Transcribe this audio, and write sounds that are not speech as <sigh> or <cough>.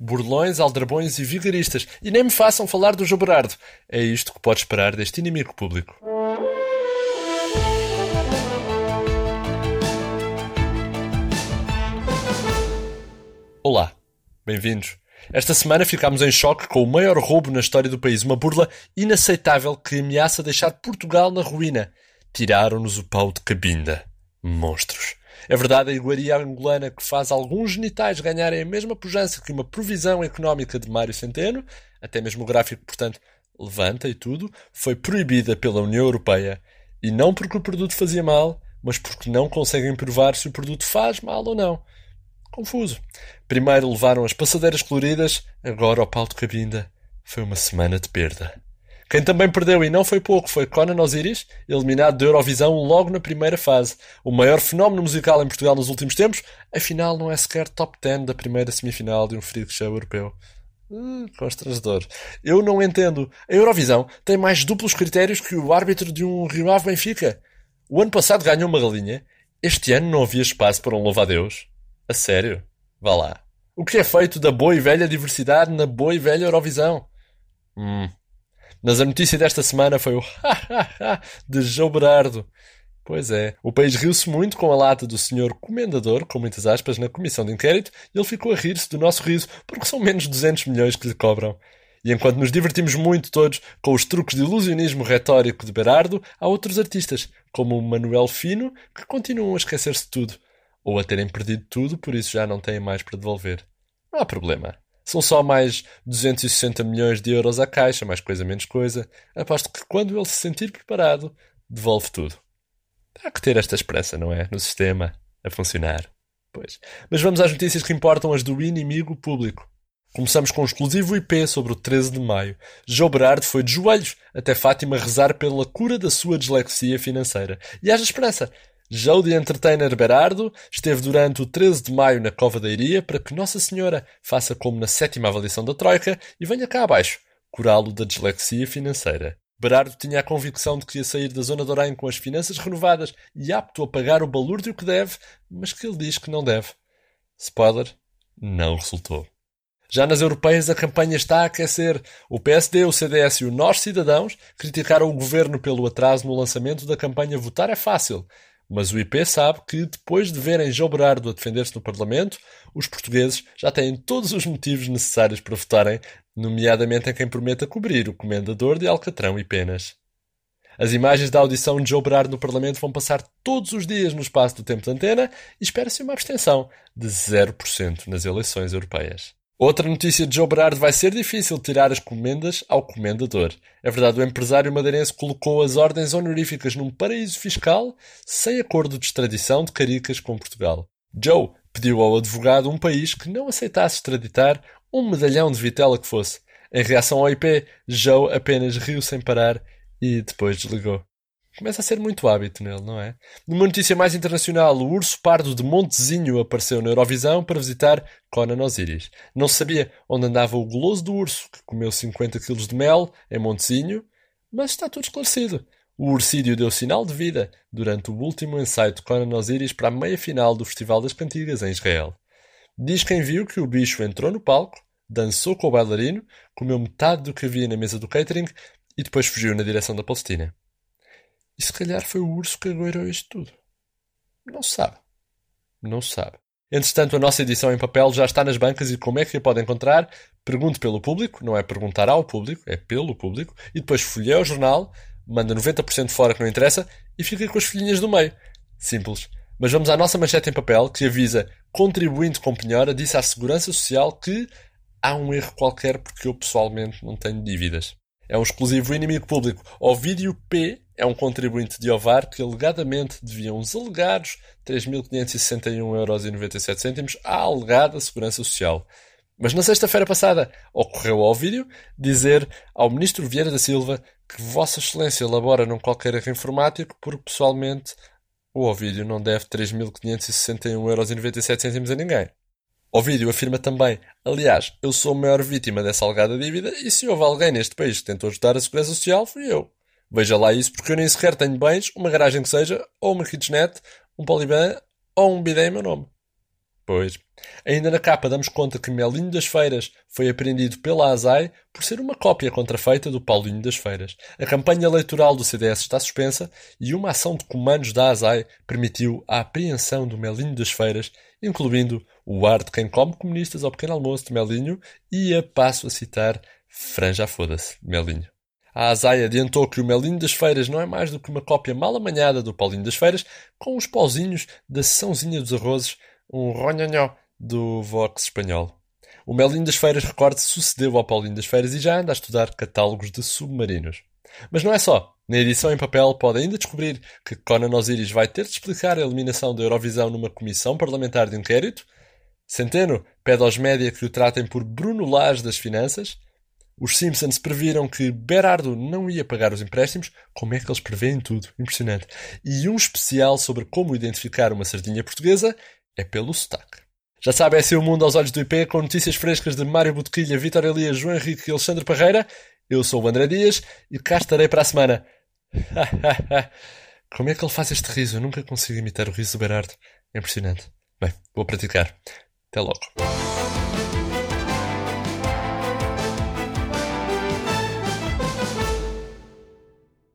Burlões, aldrabões e vigaristas. E nem me façam falar do João. É isto que pode esperar deste inimigo público. Olá, bem-vindos. Esta semana ficámos em choque com o maior roubo na história do país, uma burla inaceitável que ameaça deixar Portugal na ruína. Tiraram-nos o pau de cabinda. Monstros. É verdade, a iguaria angolana que faz alguns genitais ganharem a mesma pujança que uma provisão económica de Mário Centeno, até mesmo o gráfico, portanto, levanta e tudo, foi proibida pela União Europeia. E não porque o produto fazia mal, mas porque não conseguem provar se o produto faz mal ou não. Confuso. Primeiro levaram as passadeiras coloridas, agora o pau de cabinda. Foi uma semana de perda. Quem também perdeu e não foi pouco foi Conan Osiris, eliminado da Eurovisão logo na primeira fase. O maior fenómeno musical em Portugal nos últimos tempos, afinal não é sequer top 10 da primeira semifinal de um freak show europeu. Uh, constrangedor. Eu não entendo. A Eurovisão tem mais duplos critérios que o árbitro de um Rio Ave Benfica. O ano passado ganhou uma galinha. Este ano não havia espaço para um louva-a-Deus. A sério? Vá lá. O que é feito da boa e velha diversidade na boa e velha Eurovisão? Hum, mas a notícia desta semana foi o de João Berardo. Pois é, o país riu-se muito com a lata do senhor comendador, com muitas aspas, na comissão de inquérito, e ele ficou a rir-se do nosso riso, porque são menos de 200 milhões que lhe cobram. E enquanto nos divertimos muito todos com os truques de ilusionismo retórico de Berardo, há outros artistas, como o Manuel Fino, que continuam a esquecer-se de tudo. Ou a terem perdido tudo, por isso já não têm mais para devolver. Não há problema. São só mais 260 milhões de euros à caixa, mais coisa menos coisa. Aposto que quando ele se sentir preparado, devolve tudo. Há que ter esta esperança, não é? No sistema, a funcionar. Pois. Mas vamos às notícias que importam, as do inimigo público. Começamos com um exclusivo IP sobre o 13 de maio. João Berardo foi de joelhos até Fátima rezar pela cura da sua dislexia financeira. E haja esperança. Joe de Entertainer Berardo esteve durante o 13 de maio na Cova da Iria para que Nossa Senhora faça como na sétima avaliação da Troika e venha cá abaixo, curá-lo da dislexia financeira. Berardo tinha a convicção de que ia sair da zona de Orem com as finanças renovadas e apto a pagar o balúrdio que deve, mas que ele diz que não deve. Spoiler, não resultou. Já nas europeias a campanha está a aquecer. O PSD, o CDS e o Nós Cidadãos criticaram o governo pelo atraso no lançamento da campanha Votar é Fácil mas o IP sabe que, depois de verem João Berardo a defender-se no Parlamento, os portugueses já têm todos os motivos necessários para votarem, nomeadamente em quem prometa cobrir o comendador de Alcatrão e Penas. As imagens da audição de João Berardo no Parlamento vão passar todos os dias no espaço do tempo de antena e espera-se uma abstenção de 0% nas eleições europeias. Outra notícia de João Berardo vai ser difícil tirar as comendas ao comendador. É verdade, o empresário madeirense colocou as ordens honoríficas num paraíso fiscal sem acordo de extradição de Caricas com Portugal. Joe pediu ao advogado um país que não aceitasse extraditar um medalhão de vitela que fosse. Em reação ao IP, Joe apenas riu sem parar e depois desligou. Começa a ser muito hábito nele, não é? Numa notícia mais internacional, o urso pardo de Montezinho apareceu na Eurovisão para visitar Conan Osiris. Não sabia onde andava o goloso do urso, que comeu 50 kg de mel em Montezinho, mas está tudo esclarecido. O ursídio deu sinal de vida durante o último ensaio de Conan Osiris para a meia-final do Festival das Cantigas em Israel. Diz quem viu que o bicho entrou no palco, dançou com o bailarino, comeu metade do que havia na mesa do catering e depois fugiu na direção da Palestina. E se calhar foi o urso que agoirou isto tudo. Não se sabe. Não se sabe. Entretanto, a nossa edição em papel já está nas bancas e como é que a pode encontrar? Pergunte pelo público, não é perguntar ao público, é pelo público, e depois folheia o jornal, manda 90% fora que não interessa e fica com as folhinhas do meio. Simples. Mas vamos à nossa manchete em papel que avisa, contribuinte com penhora, disse à Segurança Social que há um erro qualquer porque eu pessoalmente não tenho dívidas. É um exclusivo inimigo público. Ovídio P é um contribuinte de Ovar que alegadamente devia uns alegados 3.561,97 euros à alegada Segurança Social. Mas na sexta-feira passada ocorreu ao vídeo dizer ao Ministro Vieira da Silva que Vossa Excelência elabora num qualquer erro informático porque pessoalmente o Ovídio não deve 3.561,97 euros a ninguém. Ovídio afirma também: Aliás, eu sou a maior vítima dessa alegada dívida e se houve alguém neste país que tentou ajudar a Segurança Social, fui eu. Veja lá isso porque eu nem sequer tenho bens, uma garagem que seja, ou uma kitchenette, um poliban ou um bidé em meu nome. Pois. Ainda na capa damos conta que Melinho das Feiras foi apreendido pela ASAI por ser uma cópia contrafeita do Paulinho das Feiras. A campanha eleitoral do CDS está suspensa e uma ação de comandos da ASAI permitiu a apreensão do Melinho das Feiras, incluindo o ar de quem come comunistas ao pequeno almoço de Melinho e a passo a citar Franja foda-se, Melinho. A Azai adiantou que o Melinho das Feiras não é mais do que uma cópia mal amanhada do Paulinho das Feiras, com os pauzinhos da sessãozinha dos arrozes, um ronhonhó do Vox espanhol. O Melinho das Feiras, recorde, sucedeu ao Paulinho das Feiras e já anda a estudar catálogos de submarinos. Mas não é só. Na edição em papel pode ainda descobrir que Conan Osiris vai ter de explicar a eliminação da Eurovisão numa comissão parlamentar de inquérito. Centeno pede aos média que o tratem por Bruno Lage das finanças. Os Simpsons previram que Berardo não ia pagar os empréstimos. Como é que eles preveem tudo? Impressionante. E um especial sobre como identificar uma sardinha portuguesa é pelo sotaque. Já sabe, é assim o mundo aos olhos do IP, com notícias frescas de Mário Botequilha, Vitor Elias, João Henrique e Alexandre Parreira. Eu sou o André Dias e cá estarei para a semana. <laughs> Como é que ele faz este riso? Eu nunca consigo imitar o riso do Berardo. É impressionante. Bem, vou praticar. Até logo.